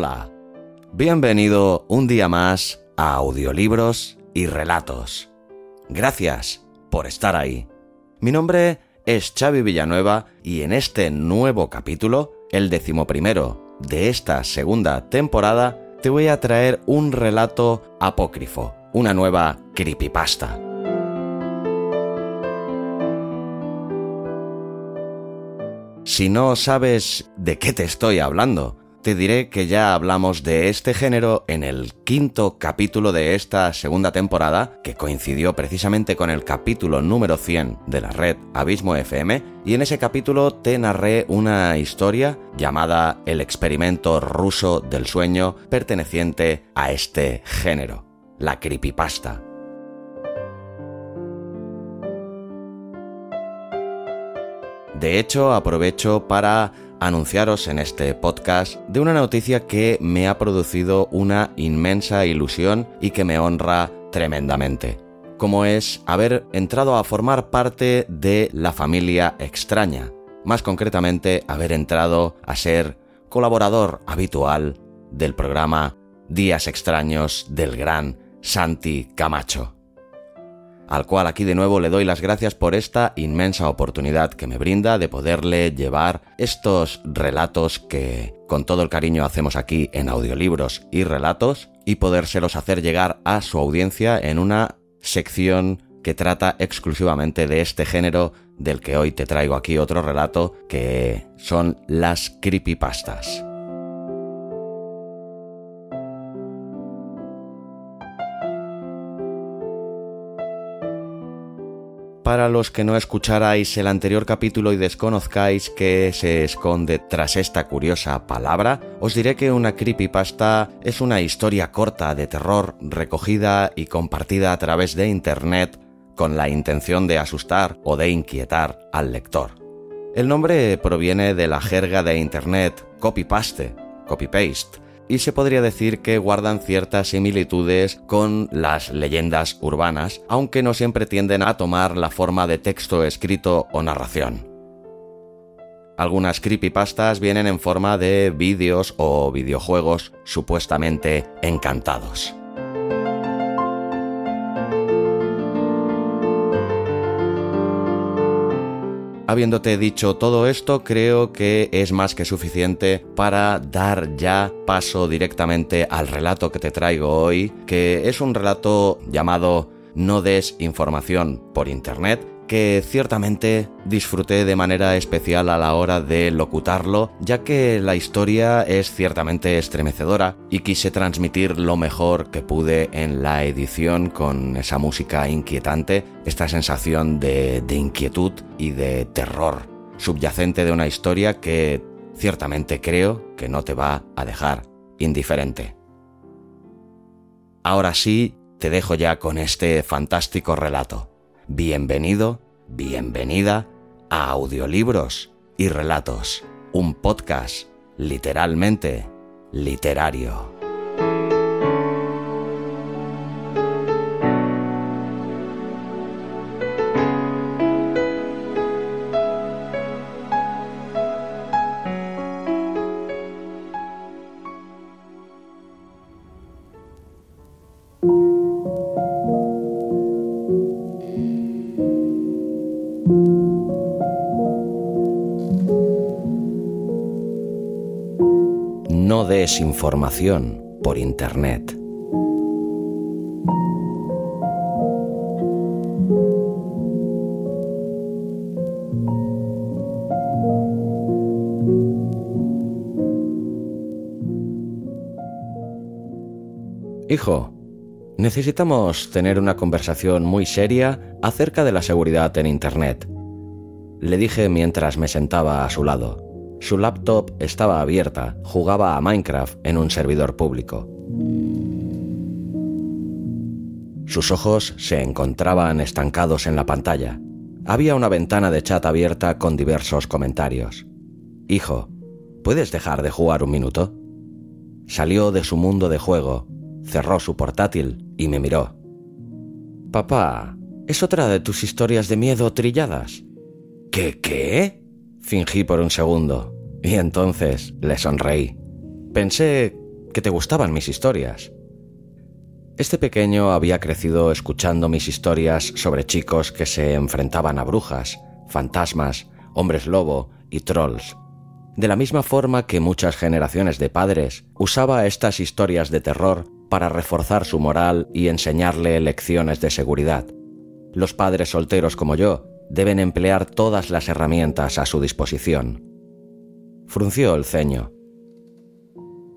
Hola, bienvenido un día más a Audiolibros y Relatos. Gracias por estar ahí. Mi nombre es Xavi Villanueva y en este nuevo capítulo, el decimoprimero de esta segunda temporada, te voy a traer un relato apócrifo, una nueva creepypasta. Si no sabes de qué te estoy hablando, te diré que ya hablamos de este género en el quinto capítulo de esta segunda temporada, que coincidió precisamente con el capítulo número 100 de la red Abismo FM, y en ese capítulo te narré una historia llamada El experimento ruso del sueño perteneciente a este género, la creepypasta. De hecho, aprovecho para anunciaros en este podcast de una noticia que me ha producido una inmensa ilusión y que me honra tremendamente, como es haber entrado a formar parte de la familia extraña, más concretamente haber entrado a ser colaborador habitual del programa Días extraños del gran Santi Camacho al cual aquí de nuevo le doy las gracias por esta inmensa oportunidad que me brinda de poderle llevar estos relatos que con todo el cariño hacemos aquí en audiolibros y relatos y podérselos hacer llegar a su audiencia en una sección que trata exclusivamente de este género del que hoy te traigo aquí otro relato que son las creepypastas. Para los que no escucharais el anterior capítulo y desconozcáis qué se esconde tras esta curiosa palabra, os diré que una creepypasta es una historia corta de terror recogida y compartida a través de Internet con la intención de asustar o de inquietar al lector. El nombre proviene de la jerga de Internet copy-paste, copy-paste, y se podría decir que guardan ciertas similitudes con las leyendas urbanas, aunque no siempre tienden a tomar la forma de texto escrito o narración. Algunas creepypastas vienen en forma de vídeos o videojuegos supuestamente encantados. Habiéndote dicho todo esto, creo que es más que suficiente para dar ya paso directamente al relato que te traigo hoy, que es un relato llamado No des información por Internet, que ciertamente disfruté de manera especial a la hora de locutarlo, ya que la historia es ciertamente estremecedora y quise transmitir lo mejor que pude en la edición con esa música inquietante, esta sensación de, de inquietud y de terror subyacente de una historia que ciertamente creo que no te va a dejar indiferente. Ahora sí, te dejo ya con este fantástico relato. Bienvenido, bienvenida a Audiolibros y Relatos, un podcast literalmente literario. Des información por Internet. Hijo, necesitamos tener una conversación muy seria acerca de la seguridad en Internet. Le dije mientras me sentaba a su lado. Su laptop estaba abierta, jugaba a Minecraft en un servidor público. Sus ojos se encontraban estancados en la pantalla. Había una ventana de chat abierta con diversos comentarios. Hijo, ¿puedes dejar de jugar un minuto? Salió de su mundo de juego cerró su portátil y me miró. Papá, ¿es otra de tus historias de miedo trilladas? ¿Qué qué? Fingí por un segundo, y entonces le sonreí. Pensé que te gustaban mis historias. Este pequeño había crecido escuchando mis historias sobre chicos que se enfrentaban a brujas, fantasmas, hombres lobo y trolls. De la misma forma que muchas generaciones de padres usaba estas historias de terror para reforzar su moral y enseñarle lecciones de seguridad. Los padres solteros como yo deben emplear todas las herramientas a su disposición. Frunció el ceño.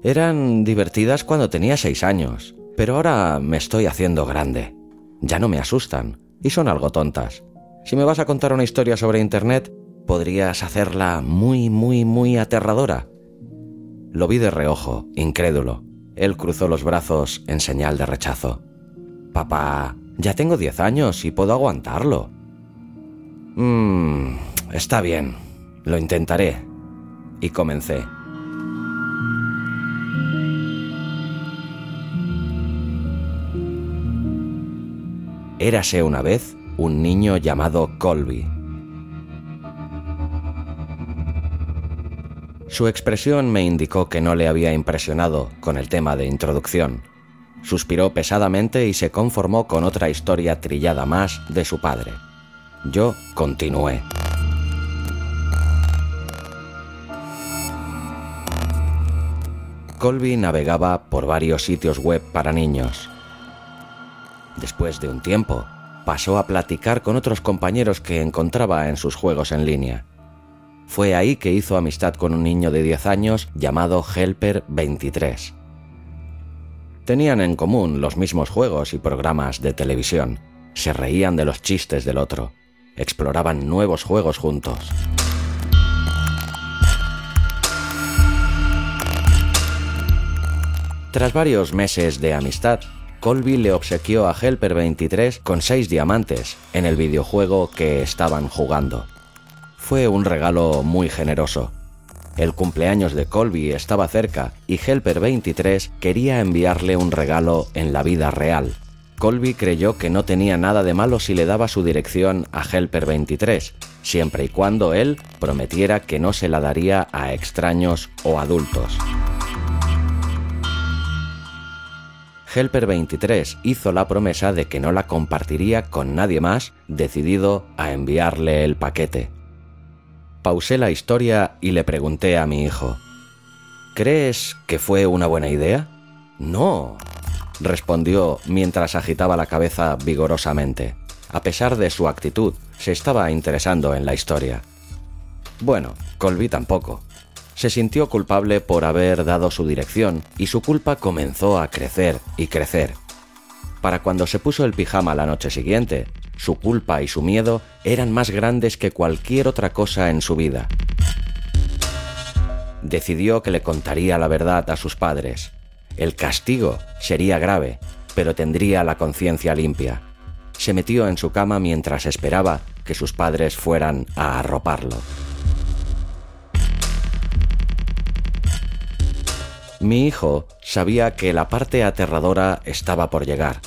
Eran divertidas cuando tenía seis años, pero ahora me estoy haciendo grande. Ya no me asustan y son algo tontas. Si me vas a contar una historia sobre Internet, podrías hacerla muy, muy, muy aterradora. Lo vi de reojo, incrédulo. Él cruzó los brazos en señal de rechazo. Papá, ya tengo diez años y puedo aguantarlo. Mmm, está bien, lo intentaré. Y comencé. Érase una vez un niño llamado Colby Su expresión me indicó que no le había impresionado con el tema de introducción. Suspiró pesadamente y se conformó con otra historia trillada más de su padre. Yo continué. Colby navegaba por varios sitios web para niños. Después de un tiempo, pasó a platicar con otros compañeros que encontraba en sus juegos en línea. Fue ahí que hizo amistad con un niño de 10 años llamado Helper 23. Tenían en común los mismos juegos y programas de televisión. Se reían de los chistes del otro. Exploraban nuevos juegos juntos. Tras varios meses de amistad, Colby le obsequió a Helper 23 con seis diamantes en el videojuego que estaban jugando fue un regalo muy generoso. El cumpleaños de Colby estaba cerca y Helper 23 quería enviarle un regalo en la vida real. Colby creyó que no tenía nada de malo si le daba su dirección a Helper 23, siempre y cuando él prometiera que no se la daría a extraños o adultos. Helper 23 hizo la promesa de que no la compartiría con nadie más, decidido a enviarle el paquete. Pausé la historia y le pregunté a mi hijo, ¿Crees que fue una buena idea? No, respondió mientras agitaba la cabeza vigorosamente. A pesar de su actitud, se estaba interesando en la historia. Bueno, Colby tampoco. Se sintió culpable por haber dado su dirección y su culpa comenzó a crecer y crecer. Para cuando se puso el pijama la noche siguiente, su culpa y su miedo eran más grandes que cualquier otra cosa en su vida. Decidió que le contaría la verdad a sus padres. El castigo sería grave, pero tendría la conciencia limpia. Se metió en su cama mientras esperaba que sus padres fueran a arroparlo. Mi hijo sabía que la parte aterradora estaba por llegar.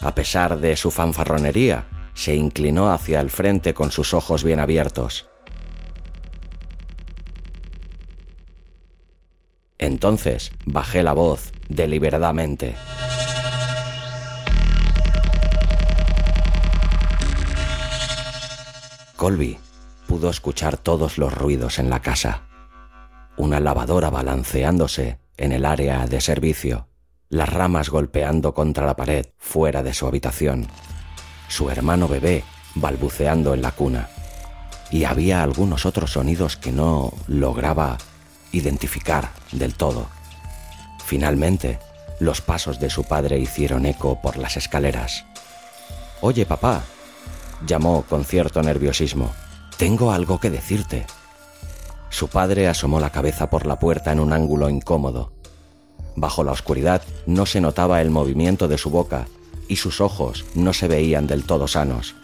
A pesar de su fanfarronería, se inclinó hacia el frente con sus ojos bien abiertos. Entonces bajé la voz deliberadamente. Colby pudo escuchar todos los ruidos en la casa. Una lavadora balanceándose en el área de servicio, las ramas golpeando contra la pared fuera de su habitación, su hermano bebé balbuceando en la cuna, y había algunos otros sonidos que no lograba identificar del todo. Finalmente, los pasos de su padre hicieron eco por las escaleras. Oye, papá, llamó con cierto nerviosismo, tengo algo que decirte. Su padre asomó la cabeza por la puerta en un ángulo incómodo. Bajo la oscuridad no se notaba el movimiento de su boca y sus ojos no se veían del todo sanos.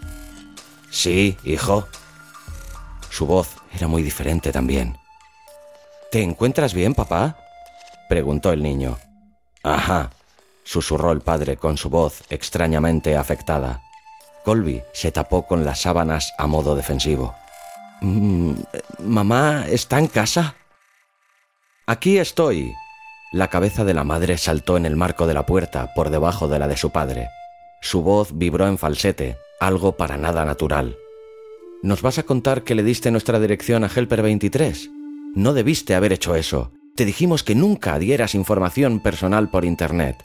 Sí, hijo. Su voz era muy diferente también. ¿Te encuentras bien, papá? preguntó el niño. Ajá, susurró el padre con su voz extrañamente afectada. Colby se tapó con las sábanas a modo defensivo. Mm, ¿Mamá está en casa? Aquí estoy. La cabeza de la madre saltó en el marco de la puerta por debajo de la de su padre. Su voz vibró en falsete, algo para nada natural. ¿Nos vas a contar que le diste nuestra dirección a Helper 23? No debiste haber hecho eso. Te dijimos que nunca dieras información personal por Internet.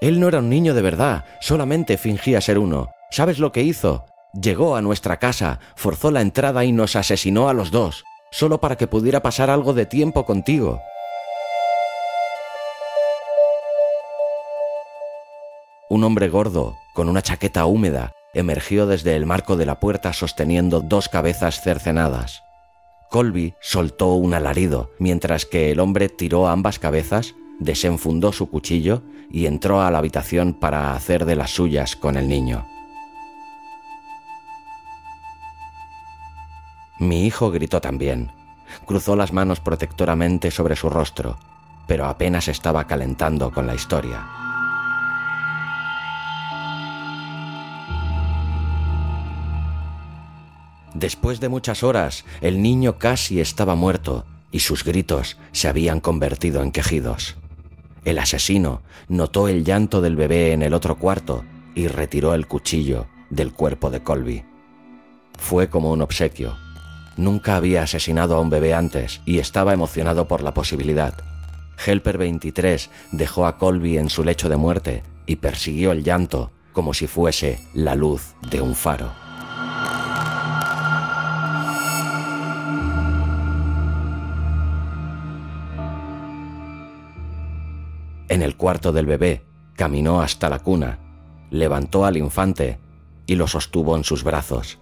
Él no era un niño de verdad, solamente fingía ser uno. ¿Sabes lo que hizo? Llegó a nuestra casa, forzó la entrada y nos asesinó a los dos, solo para que pudiera pasar algo de tiempo contigo. Un hombre gordo, con una chaqueta húmeda, emergió desde el marco de la puerta sosteniendo dos cabezas cercenadas. Colby soltó un alarido, mientras que el hombre tiró ambas cabezas, desenfundó su cuchillo y entró a la habitación para hacer de las suyas con el niño. Mi hijo gritó también. Cruzó las manos protectoramente sobre su rostro, pero apenas estaba calentando con la historia. Después de muchas horas, el niño casi estaba muerto y sus gritos se habían convertido en quejidos. El asesino notó el llanto del bebé en el otro cuarto y retiró el cuchillo del cuerpo de Colby. Fue como un obsequio, Nunca había asesinado a un bebé antes y estaba emocionado por la posibilidad. Helper 23 dejó a Colby en su lecho de muerte y persiguió el llanto como si fuese la luz de un faro. En el cuarto del bebé, caminó hasta la cuna, levantó al infante y lo sostuvo en sus brazos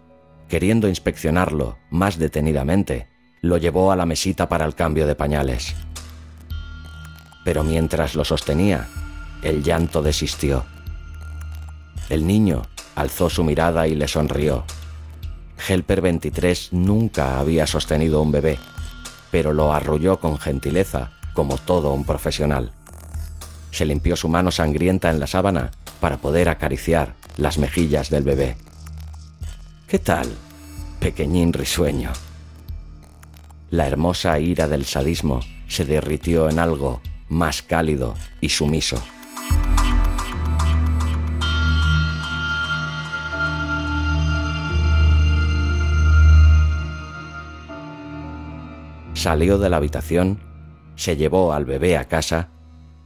queriendo inspeccionarlo más detenidamente, lo llevó a la mesita para el cambio de pañales. Pero mientras lo sostenía, el llanto desistió. El niño alzó su mirada y le sonrió. Helper 23 nunca había sostenido un bebé, pero lo arrulló con gentileza, como todo un profesional. Se limpió su mano sangrienta en la sábana para poder acariciar las mejillas del bebé. ¿Qué tal, pequeñín risueño? La hermosa ira del sadismo se derritió en algo más cálido y sumiso. Salió de la habitación, se llevó al bebé a casa,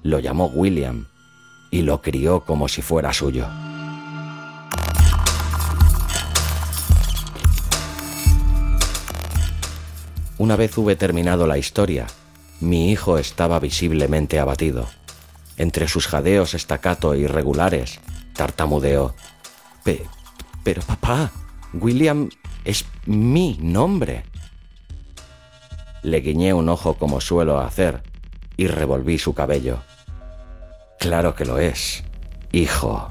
lo llamó William y lo crió como si fuera suyo. Una vez hube terminado la historia, mi hijo estaba visiblemente abatido. Entre sus jadeos estacato e irregulares, tartamudeó. pero papá, William es mi nombre. Le guiñé un ojo como suelo hacer y revolví su cabello. Claro que lo es, hijo.